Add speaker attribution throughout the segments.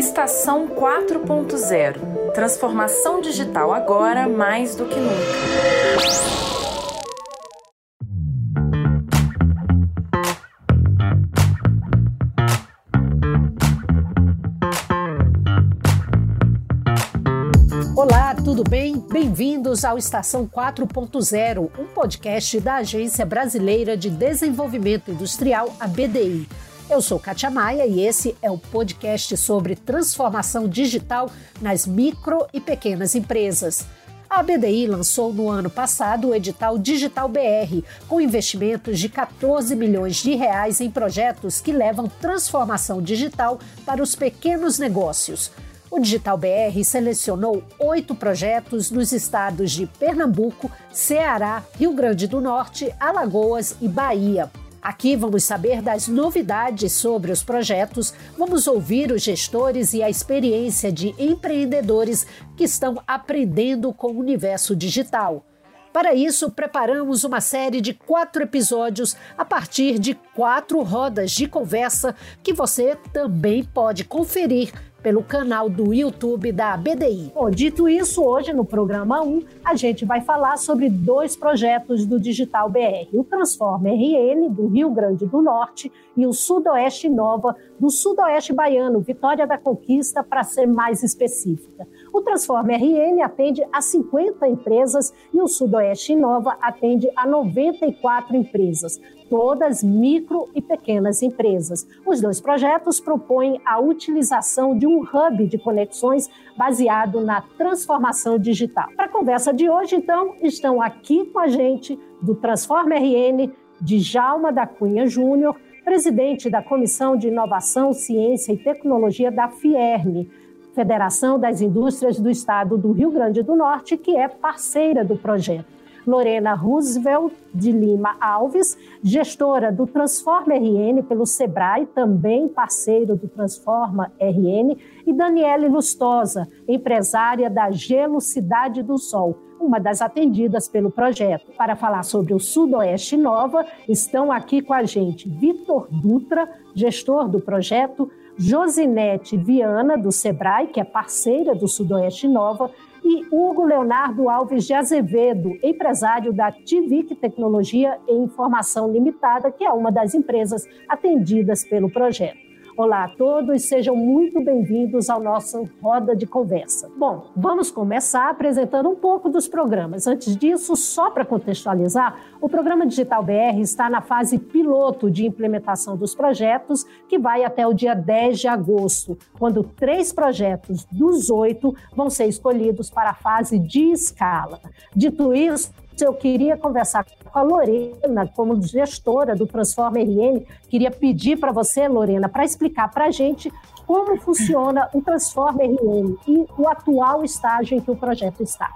Speaker 1: Estação 4.0 Transformação digital agora mais do que nunca.
Speaker 2: Olá, tudo bem? Bem-vindos ao Estação 4.0, um podcast da Agência Brasileira de Desenvolvimento Industrial, a BDI. Eu sou Katia Maia e esse é o podcast sobre transformação digital nas micro e pequenas empresas. A BDI lançou no ano passado o edital Digital BR, com investimentos de 14 milhões de reais em projetos que levam transformação digital para os pequenos negócios. O Digital BR selecionou oito projetos nos estados de Pernambuco, Ceará, Rio Grande do Norte, Alagoas e Bahia. Aqui vamos saber das novidades sobre os projetos, vamos ouvir os gestores e a experiência de empreendedores que estão aprendendo com o universo digital. Para isso, preparamos uma série de quatro episódios a partir de quatro rodas de conversa que você também pode conferir pelo canal do YouTube da BDI. Bom, dito isso, hoje no programa 1, a gente vai falar sobre dois projetos do Digital BR: o Transforma RN do Rio Grande do Norte e o Sudoeste Nova do Sudoeste Baiano, Vitória da Conquista, para ser mais específica. O Transforma RN atende a 50 empresas e o Sudoeste Nova atende a 94 empresas todas micro e pequenas empresas. Os dois projetos propõem a utilização de um hub de conexões baseado na transformação digital. Para a conversa de hoje, então, estão aqui com a gente do Transforma RN, Djalma da Cunha Júnior, presidente da Comissão de Inovação, Ciência e Tecnologia da FIERN, Federação das Indústrias do Estado do Rio Grande do Norte, que é parceira do projeto. Lorena Roosevelt de Lima Alves, gestora do Transforma RN pelo Sebrae, também parceiro do Transforma RN, e Daniele Lustosa, empresária da Gelo Cidade do Sol, uma das atendidas pelo projeto. Para falar sobre o Sudoeste Nova, estão aqui com a gente Vitor Dutra, gestor do projeto, Josinete Viana, do Sebrae, que é parceira do Sudoeste Nova, e Hugo Leonardo Alves de Azevedo, empresário da Tivic Tecnologia e Informação Limitada, que é uma das empresas atendidas pelo projeto. Olá a todos, sejam muito bem-vindos ao nosso Roda de Conversa. Bom, vamos começar apresentando um pouco dos programas. Antes disso, só para contextualizar, o programa Digital BR está na fase piloto de implementação dos projetos, que vai até o dia 10 de agosto, quando três projetos dos oito vão ser escolhidos para a fase de escala. Dito isso, eu queria conversar com a Lorena, como gestora do Transforma RN, queria pedir para você, Lorena, para explicar para a gente como funciona o Transforma RN e o atual estágio em que o projeto está.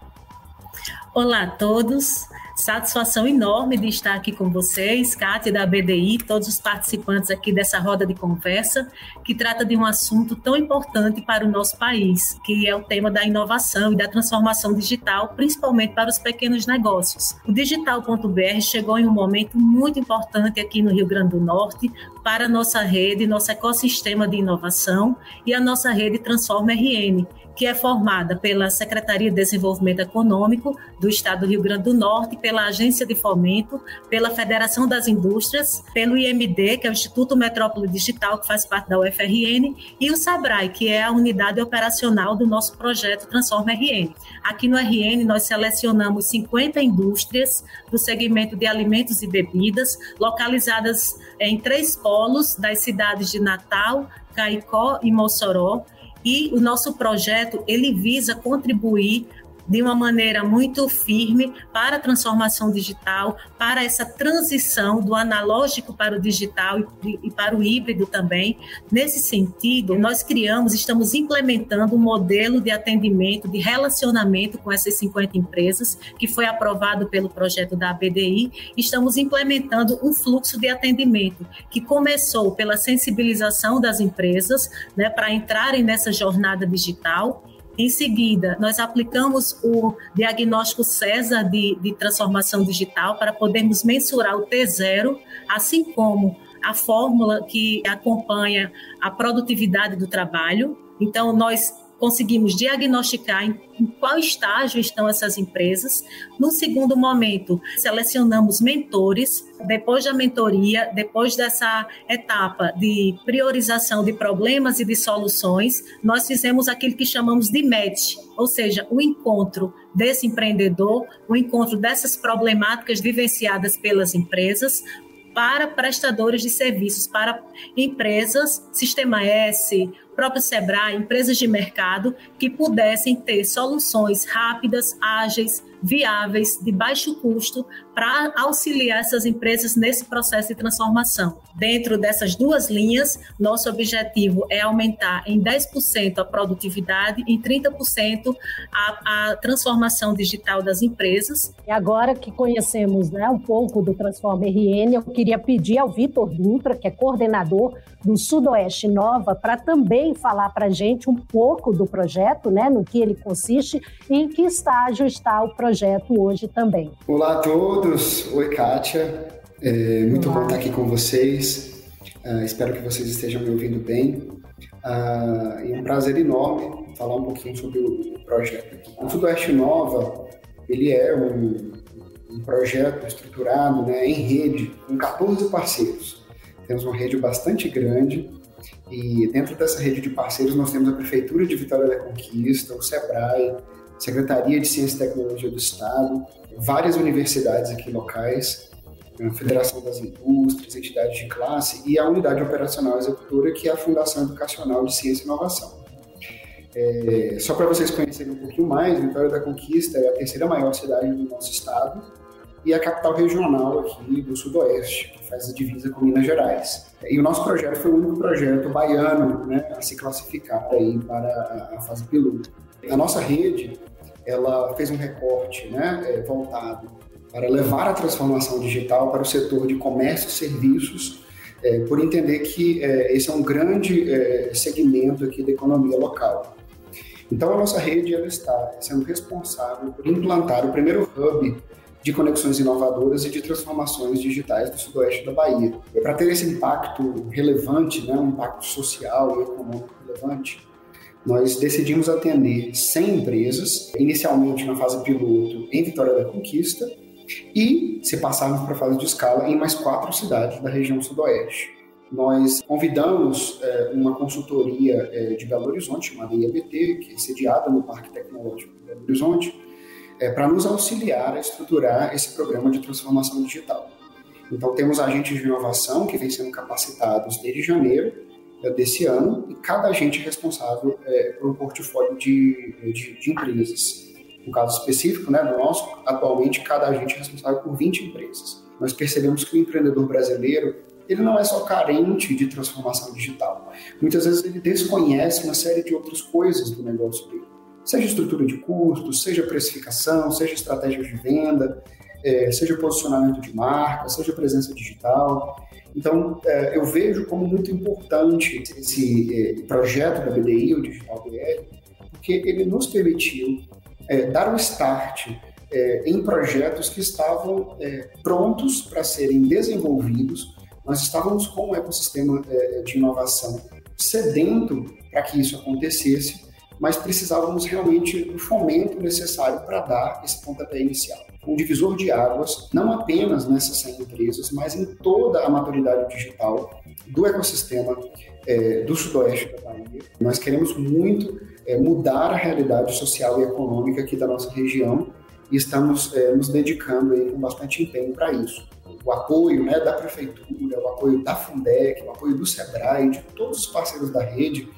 Speaker 3: Olá a todos. Satisfação enorme de estar aqui com vocês, Cátia da BDI, todos os participantes aqui dessa roda de conversa, que trata de um assunto tão importante para o nosso país, que é o tema da inovação e da transformação digital, principalmente para os pequenos negócios. O Digital.br chegou em um momento muito importante aqui no Rio Grande do Norte para a nossa rede, nosso ecossistema de inovação e a nossa rede Transforma RN, que é formada pela Secretaria de Desenvolvimento Econômico do Estado do Rio Grande do Norte, pela Agência de Fomento, pela Federação das Indústrias, pelo IMD, que é o Instituto Metrópole Digital, que faz parte da UFRN, e o SABRAE, que é a unidade operacional do nosso projeto Transforma RN. Aqui no RN, nós selecionamos 50 indústrias do segmento de alimentos e bebidas, localizadas em três polos das cidades de Natal, Caicó e Mossoró, e o nosso projeto ele visa contribuir de uma maneira muito firme para a transformação digital, para essa transição do analógico para o digital e, para o híbrido também. Nesse sentido, nós criamos, estamos implementando um modelo de atendimento, de relacionamento com essas 50 empresas, que foi aprovado pelo projeto da ABDI. Estamos implementando um fluxo de atendimento que começou pela sensibilização das empresas né, para entrarem nessa jornada digital em seguida, nós aplicamos o diagnóstico César de, de transformação digital para podermos mensurar o T0, assim como a fórmula que acompanha a produtividade do trabalho. Então, nós conseguimos diagnosticar em, em, qual estágio estão essas empresas. No segundo momento, selecionamos mentores. Depois da mentoria, depois dessa etapa de priorização de problemas e de soluções, nós fizemos aquilo que chamamos de match, ou seja, o encontro desse empreendedor, o encontro dessas problemáticas vivenciadas pelas empresas, para prestadores de serviços, para empresas, Sistema S, próprio Sebrae, empresas de mercado que pudessem ter soluções rápidas, ágeis, viáveis, de baixo custo, para auxiliar essas empresas nesse processo de transformação. Dentro dessas duas linhas, nosso objetivo é aumentar em 10% a produtividade, em 30% a, a transformação digital das empresas.
Speaker 2: E agora que conhecemos né, um pouco do Transforma RN, eu queria pedir ao Vitor Dutra, que é coordenador do Sudoeste Nova, para também falar para a gente um pouco do projeto, né, no que ele consiste e em que estágio está o projeto hoje também.
Speaker 4: Olá a todos, oi Kátia, é muito Olá. bom estar aqui com vocês, uh, espero que vocês estejam me ouvindo bem. Uh, é um prazer enorme falar um pouquinho sobre o, projeto aqui. O Sudoeste Nova, ele é um, um projeto estruturado né, em rede, com 14 parceiros. Temos uma rede bastante grande e dentro dessa rede de parceiros nós temos a Prefeitura de Vitória da Conquista, o SEBRAE, Secretaria de Ciência e Tecnologia do Estado, várias universidades aqui locais, a Federação das Indústrias, entidades de classe e a Unidade Operacional Executora, que é a Fundação Educacional de Ciência e Inovação. É, só para vocês conhecerem um pouquinho mais, Vitória da Conquista é a terceira maior cidade do nosso estado e a capital regional aqui do Sudoeste, que faz a divisa com Minas Gerais. E o nosso projeto foi o único projeto baiano né, a se classificar aí para a fase piloto. A nossa rede, ela fez um recorte né, é, voltado para levar a transformação digital para o setor de comércio e serviços, é, por entender que é, esse é um grande é, segmento aqui da economia local. Então, a nossa rede ela está sendo responsável por implantar o primeiro hub de conexões inovadoras e de transformações digitais do sudoeste da Bahia. E para ter esse impacto relevante, né, um impacto social e econômico relevante, nós decidimos atender 100 empresas, inicialmente na fase piloto em Vitória da Conquista, e, se passarmos para a fase de escala, em mais quatro cidades da região sudoeste. Nós convidamos é, uma consultoria é, de Belo Horizonte, chamada IABT, que é sediada no Parque Tecnológico de Belo Horizonte, é, para nos auxiliar a estruturar esse programa de transformação digital. Então, temos agentes de inovação que vêm sendo capacitados desde janeiro é, desse ano e cada agente é responsável é, por um portfólio de, de, de, empresas. No caso específico né, do nosso, atualmente cada agente é responsável por 20 empresas. Nós percebemos que o empreendedor brasileiro ele não é só carente de transformação digital. Muitas vezes ele desconhece uma série de outras coisas do negócio dele seja estrutura de custos, seja precificação, seja estratégias de venda, é, seja posicionamento de marca, seja presença digital. Então, é, eu vejo como muito importante esse é, projeto da BDI, o Digital BR, porque ele nos permitiu é, dar um start é, em projetos que estavam é, prontos para serem desenvolvidos. Nós estávamos com um ecossistema de inovação sedento para que isso acontecesse mas precisávamos realmente do fomento necessário para dar esse pontapé inicial. Um divisor de águas, não apenas nessas 100 empresas, mas em toda a maturidade digital do ecossistema é, do sudoeste da Bahia. Nós queremos muito é, mudar a realidade social e econômica aqui da nossa região e estamos é, nos dedicando aí, com bastante empenho para isso. O apoio né, da prefeitura, o apoio da Fundec, o apoio do Sebrae, de todos os parceiros da rede,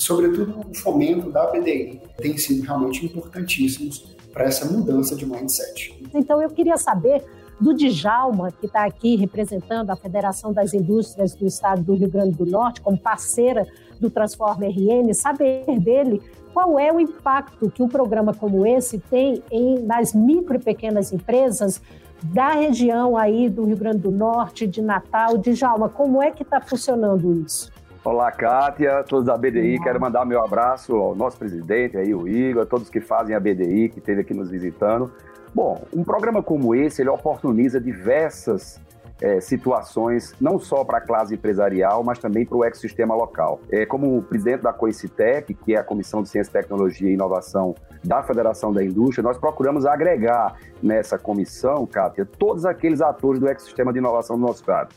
Speaker 4: sobretudo o fomento da BDI, tem sido realmente importantíssimos para essa mudança de mindset.
Speaker 2: Então eu queria saber do Djalma, que está aqui representando a Federação das Indústrias do Estado do Rio Grande do Norte, como parceira do Transforma RN, saber dele qual é o impacto que um programa como esse tem em, nas micro e pequenas empresas da região aí do Rio Grande do Norte, de Natal. Djalma, como é que está funcionando isso?
Speaker 5: Olá, Kátia, todos da BDI. Quero mandar meu abraço ao nosso presidente, aí, o Igor, a todos que fazem a BDI, que esteve aqui nos visitando. Bom, um programa como esse, ele oportuniza diversas é, situações não só para a classe empresarial, mas também para o ecossistema local. É, como presidente da COICITEC, que é a Comissão de Ciência, Tecnologia e Inovação da Federação da Indústria, nós procuramos agregar nessa comissão, Kátia, todos aqueles atores do ecossistema de inovação do nosso estado.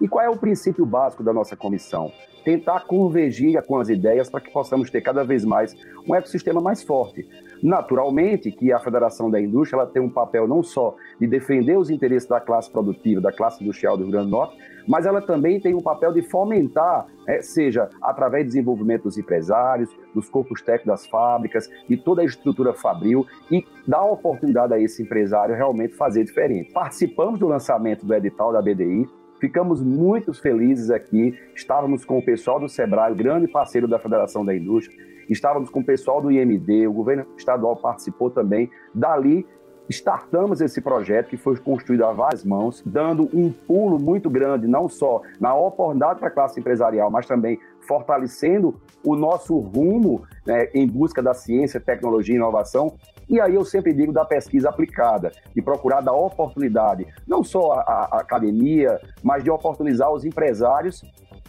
Speaker 5: E qual é o princípio básico da nossa comissão? Tentar convergir com as ideias para que possamos ter cada vez mais um ecossistema mais forte. Naturalmente que a Federação da Indústria ela tem um papel não só de defender os interesses da classe produtiva, da classe industrial do Rio Grande do Norte, mas ela também tem um papel de fomentar, é, seja através do desenvolvimento dos empresários, dos corpos técnicos das fábricas, de toda a estrutura fabril e dar oportunidade a esse empresário realmente fazer diferente. Participamos do lançamento do edital da BDI, Ficamos muito felizes aqui. Estávamos com o pessoal do Sebrae, grande parceiro da Federação da Indústria. Estávamos com o pessoal do IMD, o governo estadual participou também. Dali startamos esse projeto que foi construído a várias mãos, dando um pulo muito grande, não só na oportunidade para a classe empresarial, mas também fortalecendo o nosso rumo né, em busca da ciência, tecnologia e inovação. E aí eu sempre digo da pesquisa aplicada, de procurar dar oportunidade, não só à academia, mas de oportunizar os empresários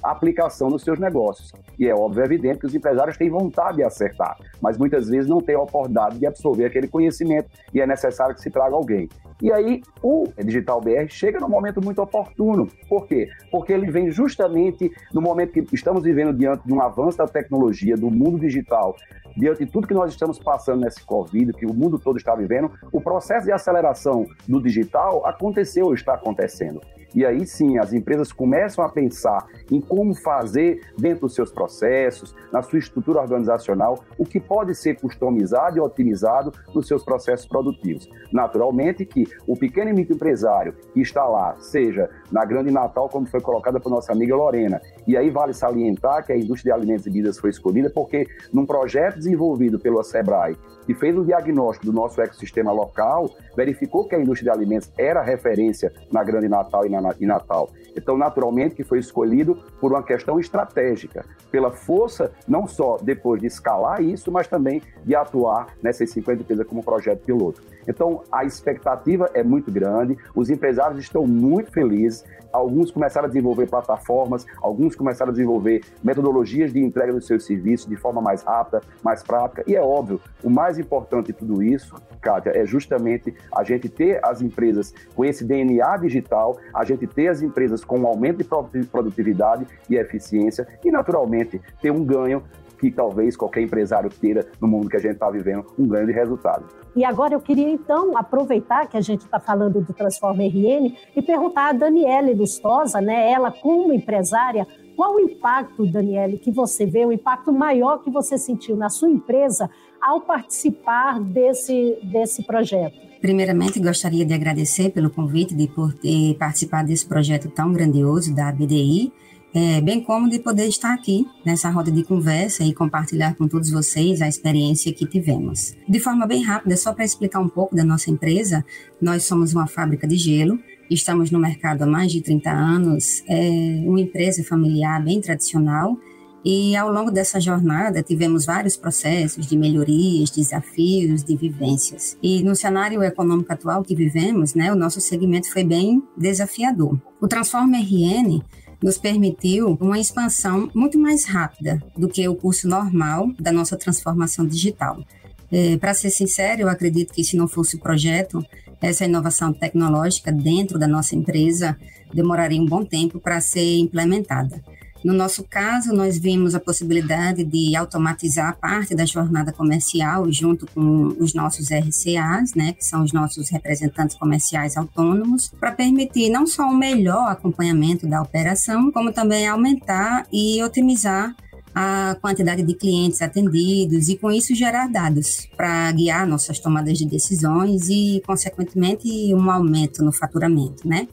Speaker 5: aplicação nos seus negócios. E é óbvio, é evidente que os empresários têm vontade de acertar, mas muitas vezes não têm a oportunidade de absorver aquele conhecimento e é necessário que se traga alguém. E aí o Digital BR chega num momento muito oportuno. Por quê? Porque ele vem justamente no momento que estamos vivendo diante de um avanço da tecnologia, do mundo digital, diante de tudo que nós estamos passando nesse Covid, que o mundo todo está vivendo, o processo de aceleração do digital aconteceu ou está acontecendo. E aí sim, as empresas começam a pensar em como fazer dentro dos seus processos, na sua estrutura organizacional, o que pode ser customizado e otimizado nos seus processos produtivos. Naturalmente que o pequeno e microempresário que está lá, seja na Grande Natal, como foi colocada por nossa amiga Lorena, e aí vale salientar que a indústria de alimentos e bebidas foi escolhida porque num projeto desenvolvido pelo Sebrae, que fez um diagnóstico do nosso ecossistema local, verificou que a indústria de alimentos era referência na Grande Natal e na em Natal. Então, naturalmente, que foi escolhido por uma questão estratégica, pela força, não só depois de escalar isso, mas também de atuar nessas 50 empresas como projeto piloto. Então, a expectativa é muito grande, os empresários estão muito felizes, alguns começaram a desenvolver plataformas, alguns começaram a desenvolver metodologias de entrega dos seus serviços de forma mais rápida, mais prática, e é óbvio, o mais importante de tudo isso, Kátia, é justamente a gente ter as empresas com esse DNA digital, a gente ter as empresas com um aumento de produtividade e eficiência e, naturalmente, ter um ganho que talvez qualquer empresário queira no mundo que a gente está vivendo, um grande resultado.
Speaker 2: E agora eu queria então aproveitar que a gente está falando do Transforma RN e perguntar a Daniele Lustosa, né, ela como empresária, qual o impacto, Daniele, que você vê, o impacto maior que você sentiu na sua empresa ao participar desse, desse projeto?
Speaker 6: Primeiramente, gostaria de agradecer pelo convite de por ter participado desse projeto tão grandioso da BDI é, bem como de poder estar aqui nessa roda de conversa e compartilhar com todos vocês a experiência que tivemos. De forma bem rápida, só para explicar um pouco da nossa empresa, nós somos uma fábrica de gelo, estamos no mercado há mais de 30 anos, é uma empresa familiar bem tradicional e ao longo dessa jornada tivemos vários processos de melhorias, desafios, de vivências. E no cenário econômico atual que vivemos, né, o nosso segmento foi bem desafiador. O Transforma RN nos permitiu uma expansão muito mais rápida do que o curso normal da nossa transformação digital. É, Para ser sincero, eu acredito que se não fosse o projeto, essa inovação tecnológica dentro da nossa empresa demoraria um bom tempo para ser implementada. No nosso caso, nós vimos a possibilidade de automatizar parte da jornada comercial junto com os nossos RCAs, né, que são os nossos representantes comerciais autônomos, para permitir não só um melhor acompanhamento da operação, como também aumentar e otimizar a quantidade de clientes atendidos e com isso gerar dados para guiar nossas tomadas de decisões e consequentemente um aumento no faturamento, né?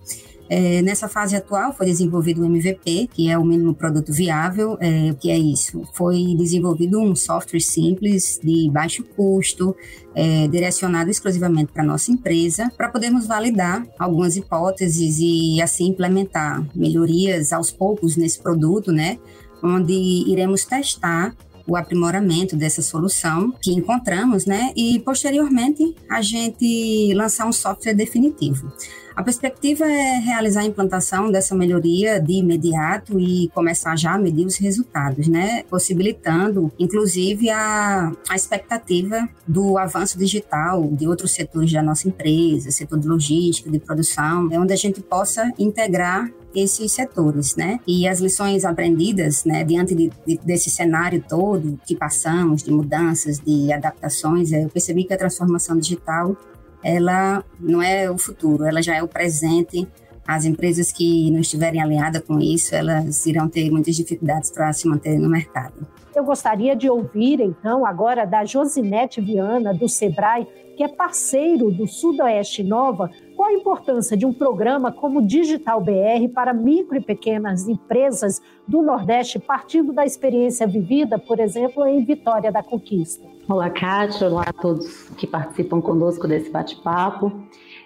Speaker 6: É, nessa fase atual foi desenvolvido o MVP, que é o mínimo produto viável. É, o que é isso? Foi desenvolvido um software simples, de baixo custo, é, direcionado exclusivamente para nossa empresa, para podermos validar algumas hipóteses e assim implementar melhorias aos poucos nesse produto, né? Onde iremos testar o aprimoramento dessa solução que encontramos, né? E posteriormente a gente lançar um software definitivo. A perspectiva é realizar a implantação dessa melhoria de imediato e começar já a medir os resultados, né? Possibilitando, inclusive, a, a expectativa do avanço digital de outros setores da nossa empresa, setor de logística, de produção, é onde a gente possa integrar esses setores, né? E as lições aprendidas, né, diante de, de, desse cenário todo que passamos, de mudanças, de adaptações, eu percebi que a transformação digital, ela não é o futuro, ela já é o presente. As empresas que não estiverem alinhadas com isso, elas irão ter muitas dificuldades para se manter no mercado.
Speaker 2: Eu gostaria de ouvir, então, agora da Josinete Viana, do SEBRAE, que é parceiro do Sudoeste Nova, qual a importância de um programa como Digital BR para micro e pequenas empresas do Nordeste, partindo da experiência vivida, por exemplo, em Vitória da Conquista?
Speaker 7: Olá, Kátia. Olá a todos que participam conosco desse bate-papo.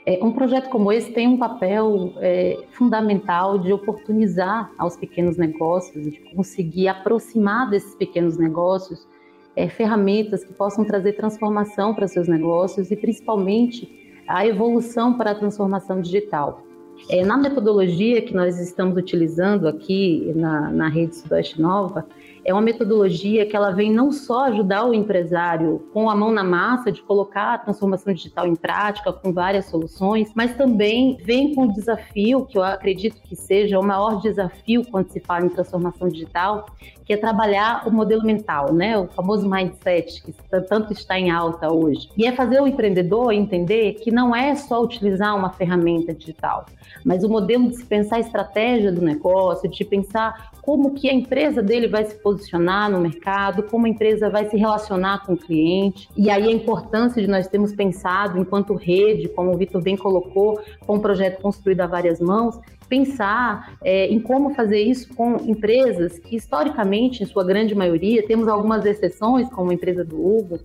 Speaker 7: É, um projeto como esse tem um papel é, fundamental de oportunizar aos pequenos negócios, de conseguir aproximar desses pequenos negócios é, ferramentas que possam trazer transformação para seus negócios e, principalmente, a evolução para a transformação digital. É, na metodologia que nós estamos utilizando aqui na, na rede Sudoeste Nova, é uma metodologia que ela vem não só ajudar o empresário com a mão na massa de colocar a transformação digital em prática com várias soluções, mas também vem com o desafio que eu acredito que seja o maior desafio quando se fala em transformação digital, que é trabalhar o modelo mental, né? O famoso mindset que tanto está em alta hoje. E é fazer o empreendedor entender que não é só utilizar uma ferramenta digital, mas o modelo de se pensar a estratégia do negócio, de pensar como que a empresa dele vai se posicionar no mercado, como a empresa vai se relacionar com o cliente. E aí a importância de nós termos pensado, enquanto rede, como o Vitor bem colocou, com um projeto construído a várias mãos, pensar é, em como fazer isso com empresas que, historicamente, em sua grande maioria, temos algumas exceções, como a empresa do Hugo,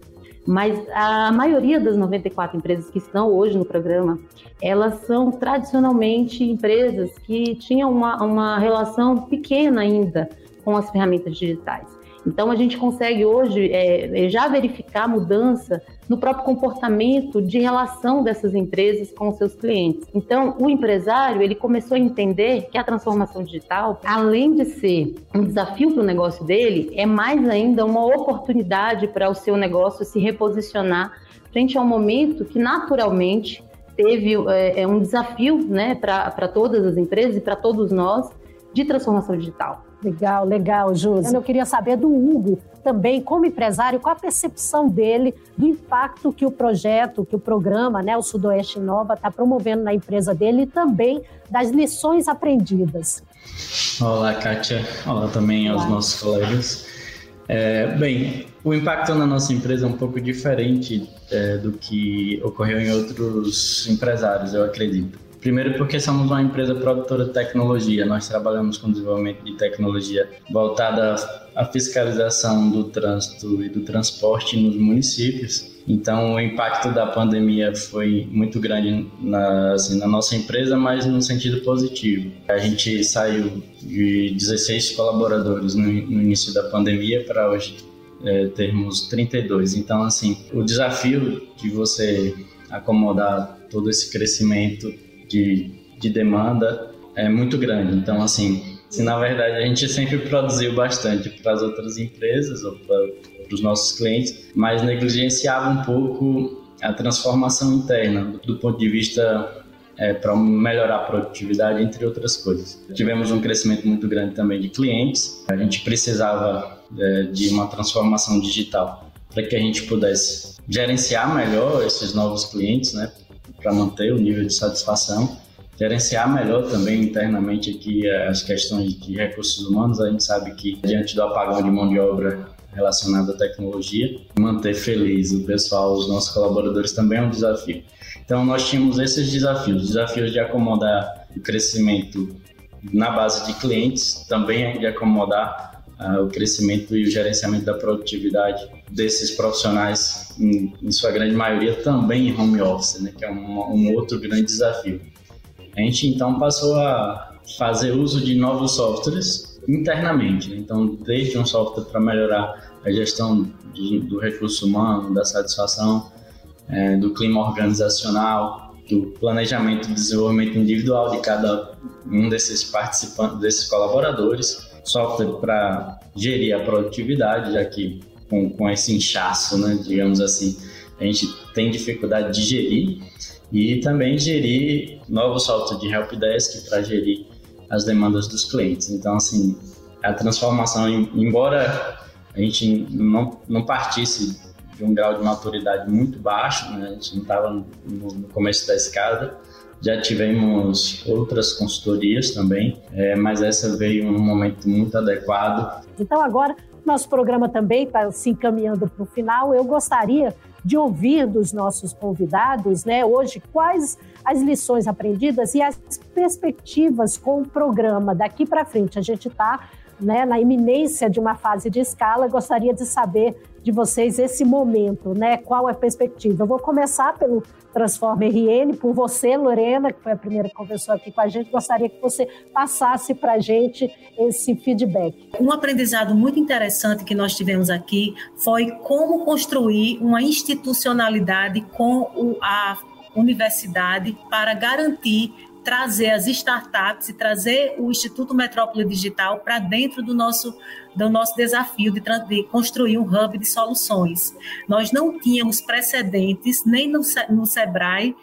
Speaker 7: mas a maioria das 94 empresas que estão hoje no programa, elas são tradicionalmente empresas que tinham uma, uma relação pequena ainda com as ferramentas digitais. Então, a gente consegue hoje é, já verificar mudança no próprio comportamento de relação dessas empresas com os seus clientes. Então, o empresário ele começou a entender que a transformação digital, além de ser um desafio para o negócio dele, é mais ainda uma oportunidade para o seu negócio se reposicionar frente a um momento que naturalmente teve é, é um desafio né, para todas as empresas e para todos nós de transformação digital.
Speaker 2: Legal, legal, Josi. Eu queria saber do Hugo também, como empresário, qual a percepção dele do impacto que o projeto, que o programa, né, o Sudoeste Nova, está promovendo na empresa dele e também das lições aprendidas.
Speaker 8: Olá, Kátia. Olá também Olá. aos nossos colegas. É, bem, o impacto na nossa empresa é um pouco diferente é, do que ocorreu em outros empresários, eu acredito. Primeiro porque somos uma empresa produtora de tecnologia, nós trabalhamos com desenvolvimento de tecnologia voltada à fiscalização do trânsito e do transporte nos municípios. Então, o impacto da pandemia foi muito grande na, assim, na nossa empresa, mas no sentido positivo. A gente saiu de 16 colaboradores no, no início da pandemia para hoje é, termos 32. Então, assim, o desafio de você acomodar todo esse crescimento de, de demanda é muito grande. Então, assim, se na verdade a gente sempre produziu bastante para as outras empresas ou para os nossos clientes, mas negligenciava um pouco a transformação interna do ponto de vista é, para melhorar a produtividade, entre outras coisas. Tivemos um crescimento muito grande também de clientes, a gente precisava é, de uma transformação digital para que a gente pudesse gerenciar melhor esses novos clientes, né, para manter o nível de satisfação, gerenciar melhor também internamente aqui as questões de recursos humanos. A gente sabe que diante do apagão de mão de obra relacionado à tecnologia, manter feliz o pessoal, os nossos colaboradores também é um desafio. Então nós tínhamos esses desafios, desafios de acomodar o crescimento na base de clientes, também de acomodar uh, o crescimento e o gerenciamento da produtividade desses profissionais, em, em sua grande maioria, também em home office, né, que é um, um outro grande desafio. A gente então passou a fazer uso de novos softwares internamente. Né? Então, desde um software para melhorar a gestão de, do recurso humano, da satisfação, é, do clima organizacional, do planejamento e desenvolvimento individual de cada um desses participantes, desses colaboradores, software para gerir a produtividade, já que com, com esse inchaço, né, digamos assim, a gente tem dificuldade de gerir e também gerir novos software de helpdesk para gerir as demandas dos clientes. Então, assim, a transformação, embora a gente não, não partisse de um grau de maturidade muito baixo, né? a gente não estava no, no, começo da escada, já tivemos outras consultorias também, é, mas essa veio num momento muito adequado.
Speaker 2: Então agora nosso programa também está se encaminhando para o final. Eu gostaria de ouvir dos nossos convidados, né, hoje, quais as lições aprendidas e as perspectivas com o programa daqui para frente. A gente está né, na iminência de uma fase de escala, gostaria de saber de vocês esse momento, né? Qual é a perspectiva? Eu vou começar pelo Transforma RN, por você, Lorena, que foi a primeira que conversou aqui com a gente. Gostaria que você passasse para a gente esse feedback.
Speaker 3: Um aprendizado muito interessante que nós tivemos aqui foi como construir uma institucionalidade com a universidade para garantir trazer as startups e trazer o Instituto Metrópole Digital para dentro do nosso, do nosso desafio de, de, construir um hub de soluções. Nós não tínhamos precedentes nem no, no SEBRAE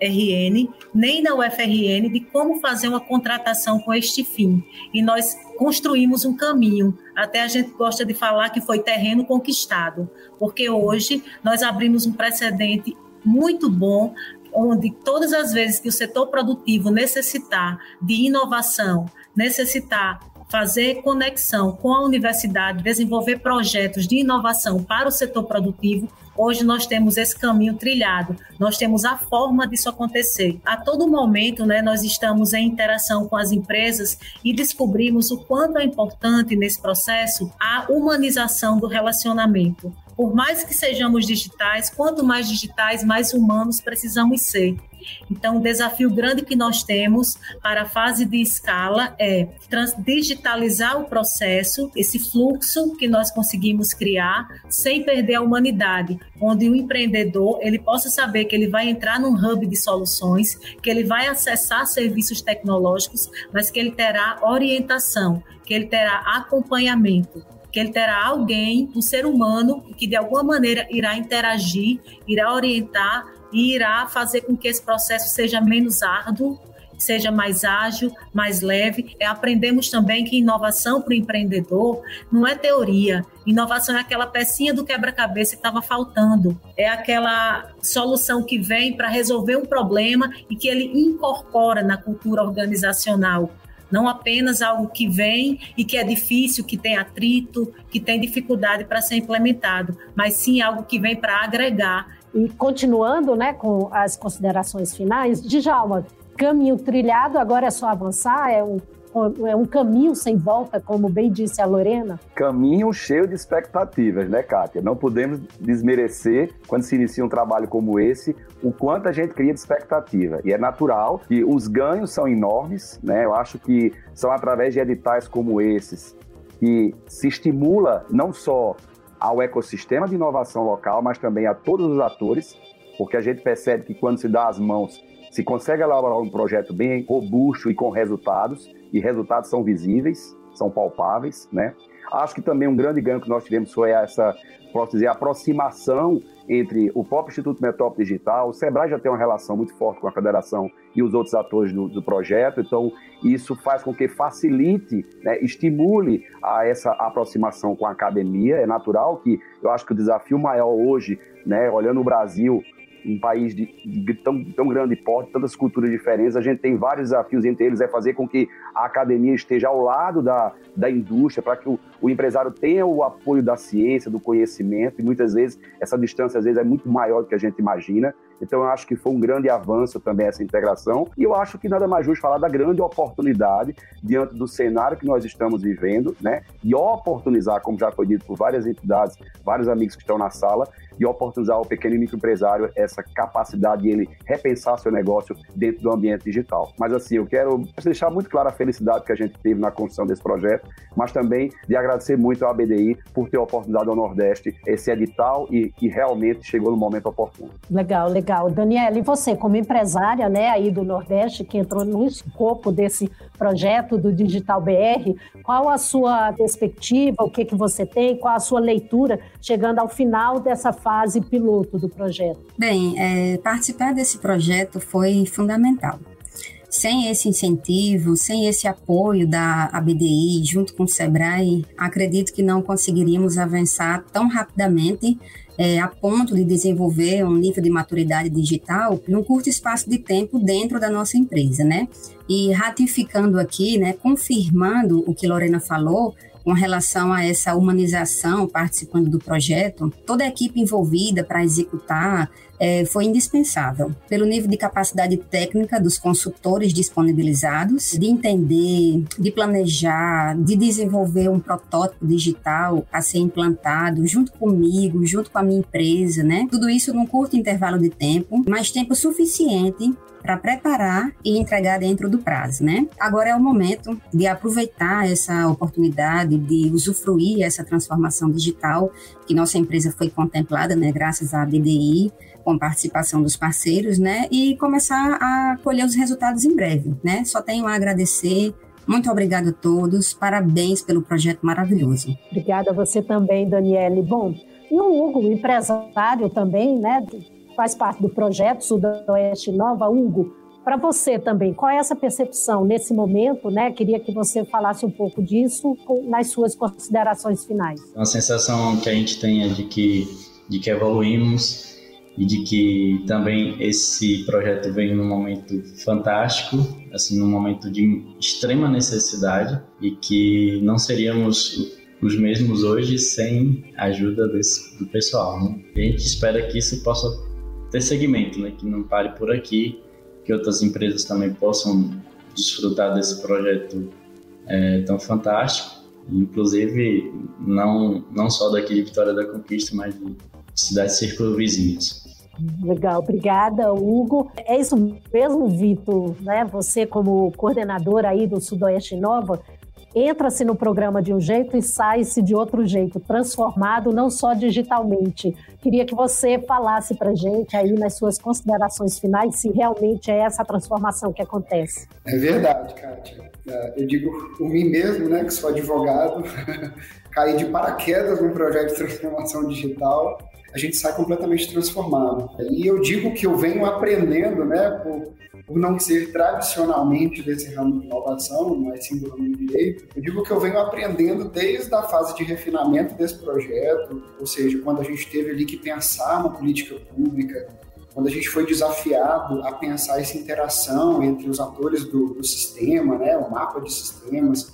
Speaker 3: RN, nem na UFRN de como fazer uma contratação com este fim. E nós construímos um caminho. Até a gente gosta de falar que foi terreno conquistado, porque hoje nós abrimos um precedente muito bom onde todas as vezes que o setor produtivo necessitar de inovação, necessitar fazer conexão com a universidade, desenvolver projetos de inovação para o setor produtivo, hoje nós temos esse caminho trilhado, nós temos a forma disso acontecer. A todo momento, né, nós estamos em interação com as empresas e descobrimos o quanto é importante nesse processo a humanização do relacionamento. Por mais que sejamos digitais, quanto mais digitais, mais humanos precisamos ser. Então, o desafio grande que nós temos para a fase de escala é digitalizar o processo, esse fluxo que nós conseguimos criar, sem perder a humanidade, onde o empreendedor ele possa saber que ele vai entrar num hub de soluções, que ele vai acessar serviços tecnológicos, mas que ele terá orientação, que ele terá acompanhamento que ele terá alguém, um ser humano, que de alguma maneira irá interagir, irá orientar e irá fazer com que esse processo seja menos árduo, seja mais ágil, mais leve. É, aprendemos também que inovação para o empreendedor não é teoria. Inovação é aquela pecinha do quebra-cabeça que estava faltando. É aquela solução que vem para resolver um problema e que ele incorpora na cultura organizacional não apenas algo que vem e que é difícil, que tem atrito, que tem dificuldade para ser implementado, mas sim algo que vem para agregar.
Speaker 2: E continuando né, com as considerações finais, Djalma, caminho trilhado, agora é só avançar, é um é um caminho sem volta, como bem disse a Lorena?
Speaker 5: Caminho cheio de expectativas, né, Kátia? Não podemos desmerecer, quando se inicia um trabalho como esse, o quanto a gente cria de expectativa. E é natural que os ganhos são enormes, né? Eu acho que são através de editais como esses que se estimula não só ao ecossistema de inovação local, mas também a todos os atores, porque a gente percebe que quando se dá as mãos, se consegue elaborar um projeto bem robusto e com resultados, e resultados são visíveis, são palpáveis, né? Acho que também um grande ganho que nós tivemos foi essa, posso dizer, aproximação entre o próprio Instituto Metrópole Digital, o Sebrae já tem uma relação muito forte com a federação e os outros atores do, do projeto, então isso faz com que facilite, né, estimule a essa aproximação com a academia. É natural que eu acho que o desafio maior hoje, né, olhando o Brasil, um país de, de, tão, tão grande porte, tantas culturas diferentes, a gente tem vários desafios, entre eles é fazer com que a academia esteja ao lado da, da indústria, para que o, o, empresário tenha o apoio da ciência, do conhecimento, e muitas vezes essa distância às vezes é muito maior do que a gente imagina. Então, eu acho que foi um grande avanço também essa integração. E eu acho que nada mais justo falar da grande oportunidade diante do cenário que nós estamos vivendo, né? E oportunizar, como já foi dito por várias entidades, vários amigos que estão na sala, e oportunizar ao pequeno e microempresário essa capacidade de ele repensar seu negócio dentro do ambiente digital. Mas assim, eu quero deixar muito clara a felicidade que a gente teve na construção desse projeto, mas também de agradecer muito à BDI por ter a oportunidade ao Nordeste esse edital e realmente chegou no momento oportuno.
Speaker 2: Legal, legal. Daniela, e você como empresária, né, aí do Nordeste que entrou no escopo desse projeto do Digital BR, qual a sua perspectiva, o que que você tem, qual a sua leitura chegando ao final dessa fase piloto do projeto?
Speaker 6: Bem, é, participar desse projeto foi fundamental. Sem esse incentivo, sem esse apoio da ABDI junto com o SEBRAE, acredito que não conseguiríamos avançar tão rapidamente é, a ponto de desenvolver um nível de maturidade digital num curto espaço de tempo dentro da nossa empresa, né? E ratificando aqui, né, confirmando o que Lorena falou, com relação a essa humanização participando do projeto, toda a equipe envolvida para executar é, foi indispensável, pelo nível de capacidade técnica dos consultores disponibilizados, de entender, de planejar, de desenvolver um protótipo digital a ser implantado junto comigo, junto com a minha empresa, né? Tudo isso num curto intervalo de tempo, mas tempo suficiente para preparar e entregar dentro do prazo, né? Agora é o momento de aproveitar essa oportunidade de usufruir essa transformação digital que nossa empresa foi contemplada, né, graças à BDI, com participação dos parceiros, né, e começar a colher os resultados em breve, né? Só tenho a agradecer muito obrigada a todos, parabéns pelo projeto maravilhoso.
Speaker 2: Obrigada a você também, Daniele. Bom, e o Hugo, empresário também, né, faz parte do projeto Sudoeste Nova, Hugo, para você também, qual é essa percepção nesse momento, né? Queria que você falasse um pouco disso nas suas considerações finais.
Speaker 8: A sensação que a gente tem é de que, de que evoluímos e de que também esse projeto vem num momento fantástico, assim, num momento de extrema necessidade e que não seríamos os mesmos hoje sem a ajuda desse, do pessoal. Né? A gente espera que isso possa ter segmento, né? Que não pare por aqui, que outras empresas também possam desfrutar desse projeto é, tão fantástico, inclusive não não só daqui de Vitória da Conquista, mas de cidades circunvizinhas.
Speaker 2: Legal, obrigada, Hugo. É isso mesmo, Vitor, né? Você como coordenador aí do Sudoeste Nova, entra-se no programa de um jeito e sai-se de outro jeito, transformado não só digitalmente. Queria que você falasse para gente aí nas suas considerações finais se realmente é essa transformação que acontece.
Speaker 4: É verdade, Kátia. É, eu digo por mim mesmo, né, que sou advogado, caí de paraquedas num projeto de transformação digital, a gente sai completamente transformado. E eu digo que eu venho aprendendo, né, por por não ser tradicionalmente desse ramo de inovação, mas sim do ramo de direito, eu digo que eu venho aprendendo desde a fase de refinamento desse projeto, ou seja, quando a gente teve ali que pensar uma política pública, quando a gente foi desafiado a pensar essa interação entre os atores do, do sistema, né, o mapa de sistemas.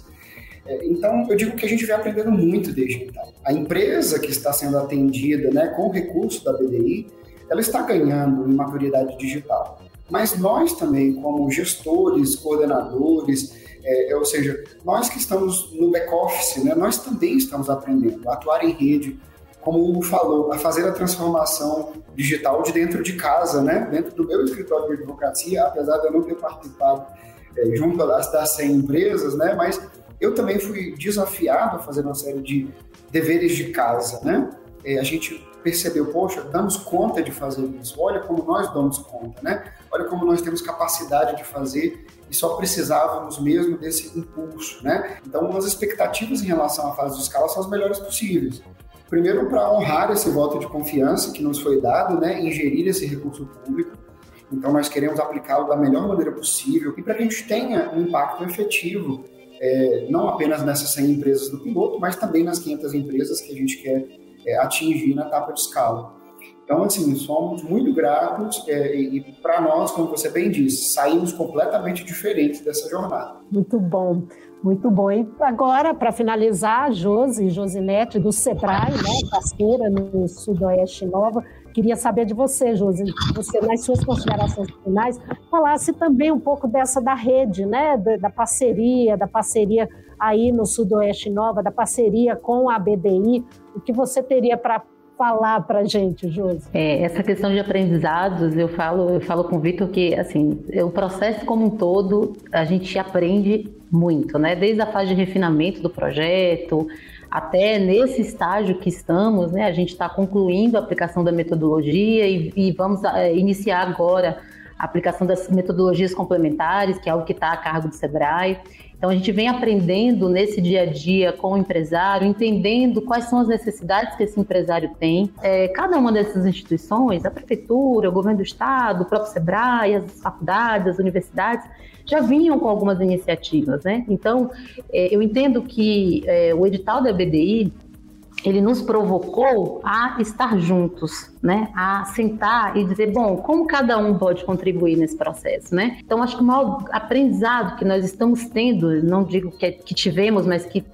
Speaker 4: É, então, eu digo que a gente vem aprendendo muito desde então. A empresa que está sendo atendida né, com o recurso da BDI, ela está ganhando em maturidade digital mas nós também, como gestores, coordenadores, é, é, ou seja, nós que estamos no back-office, né, nós também estamos aprendendo a atuar em rede, como o Hugo falou, a fazer a transformação digital de dentro de casa, né, dentro do meu escritório de advocacia, apesar de eu não ter participado é, junto das, das 100 empresas, né, mas eu também fui desafiado a fazer uma série de deveres de casa, né, é, a gente percebeu, poxa, damos conta de fazer isso, olha como nós damos conta, né? Olha como nós temos capacidade de fazer e só precisávamos mesmo desse impulso, né? Então, as expectativas em relação à fase de escala são as melhores possíveis. Primeiro, para honrar esse voto de confiança que nos foi dado, né? Ingerir esse recurso público. Então, nós queremos aplicá-lo da melhor maneira possível e para que a gente tenha um impacto efetivo, é, não apenas nessas 100 empresas do piloto, mas também nas 500 empresas que a gente quer é, atingir na etapa de escala. Então, assim, somos muito gratos é, e, para nós, como você bem disse, saímos completamente diferentes dessa jornada.
Speaker 2: Muito bom, muito bom. E agora, para finalizar, Josi, Josinete, do SEBRAE, né, parceira no Sudoeste Nova, queria saber de você, Josi, você, nas suas considerações finais, falasse também um pouco dessa da rede, né, da, da parceria, da parceria aí no Sudoeste Nova, da parceria com a BDI, o que você teria para falar para gente, Josi?
Speaker 7: É, essa questão de aprendizados, eu falo, eu falo com o Vitor que assim, o processo como um todo, a gente aprende muito, né? Desde a fase de refinamento do projeto, até nesse estágio que estamos, né? A gente está concluindo a aplicação da metodologia e, e vamos é, iniciar agora a aplicação das metodologias complementares, que é algo que está a cargo do Sebrae. Então, a gente vem aprendendo nesse dia a dia com o empresário, entendendo quais são as necessidades que esse empresário tem. É, cada uma dessas instituições, a prefeitura, o governo do estado, o próprio SEBRAE, as faculdades, as universidades, já vinham com algumas iniciativas, né? Então, é, eu entendo que é, o edital da BDI, ele nos provocou a estar juntos, né? A sentar e dizer, bom, como cada um pode contribuir nesse processo, né? Então, acho que o maior aprendizado que nós estamos tendo, não digo que, que tivemos, mas que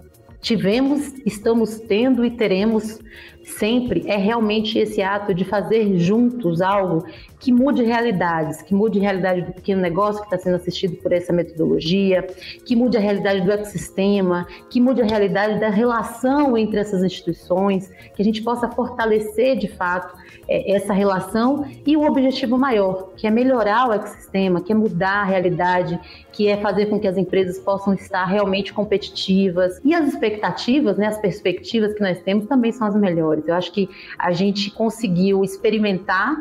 Speaker 7: tivemos, estamos tendo e teremos sempre é realmente esse ato de fazer juntos algo que mude realidades, que mude a realidade do pequeno negócio que está sendo assistido por essa metodologia, que mude a realidade do ecossistema, que mude a realidade da relação entre essas instituições, que a gente possa fortalecer de fato é, essa relação e o objetivo maior, que é melhorar o ecossistema, que é mudar a realidade, que é fazer com que as empresas possam estar realmente competitivas. E as expectativas, né, as perspectivas que nós temos também são as melhores. Eu acho que a gente conseguiu experimentar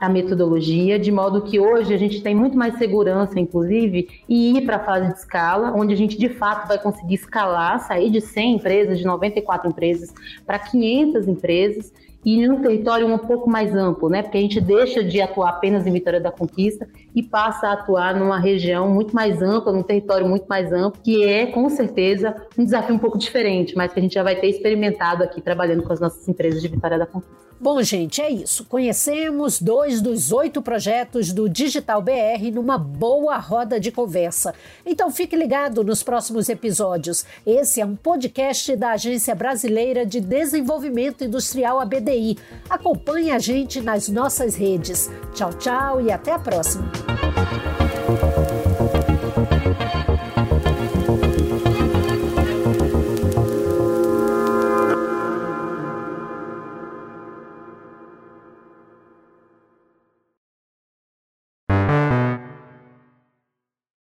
Speaker 7: a metodologia, de modo que hoje a gente tem muito mais segurança, inclusive, e ir para a fase de escala, onde a gente de fato vai conseguir escalar, sair de 100 empresas, de 94 empresas, para 500 empresas, e num território um pouco mais amplo, né? Porque a gente deixa de atuar apenas em Vitória da Conquista e passa a atuar numa região muito mais ampla, num território muito mais amplo, que é com certeza um desafio um pouco diferente, mas que a gente já vai ter experimentado aqui trabalhando com as nossas empresas de Vitória da Conquista.
Speaker 2: Bom, gente, é isso. Conhecemos dois dos oito projetos do Digital BR numa boa roda de conversa. Então fique ligado nos próximos episódios. Esse é um podcast da Agência Brasileira de Desenvolvimento Industrial, ABDI. Acompanhe a gente nas nossas redes. Tchau, tchau e até a próxima.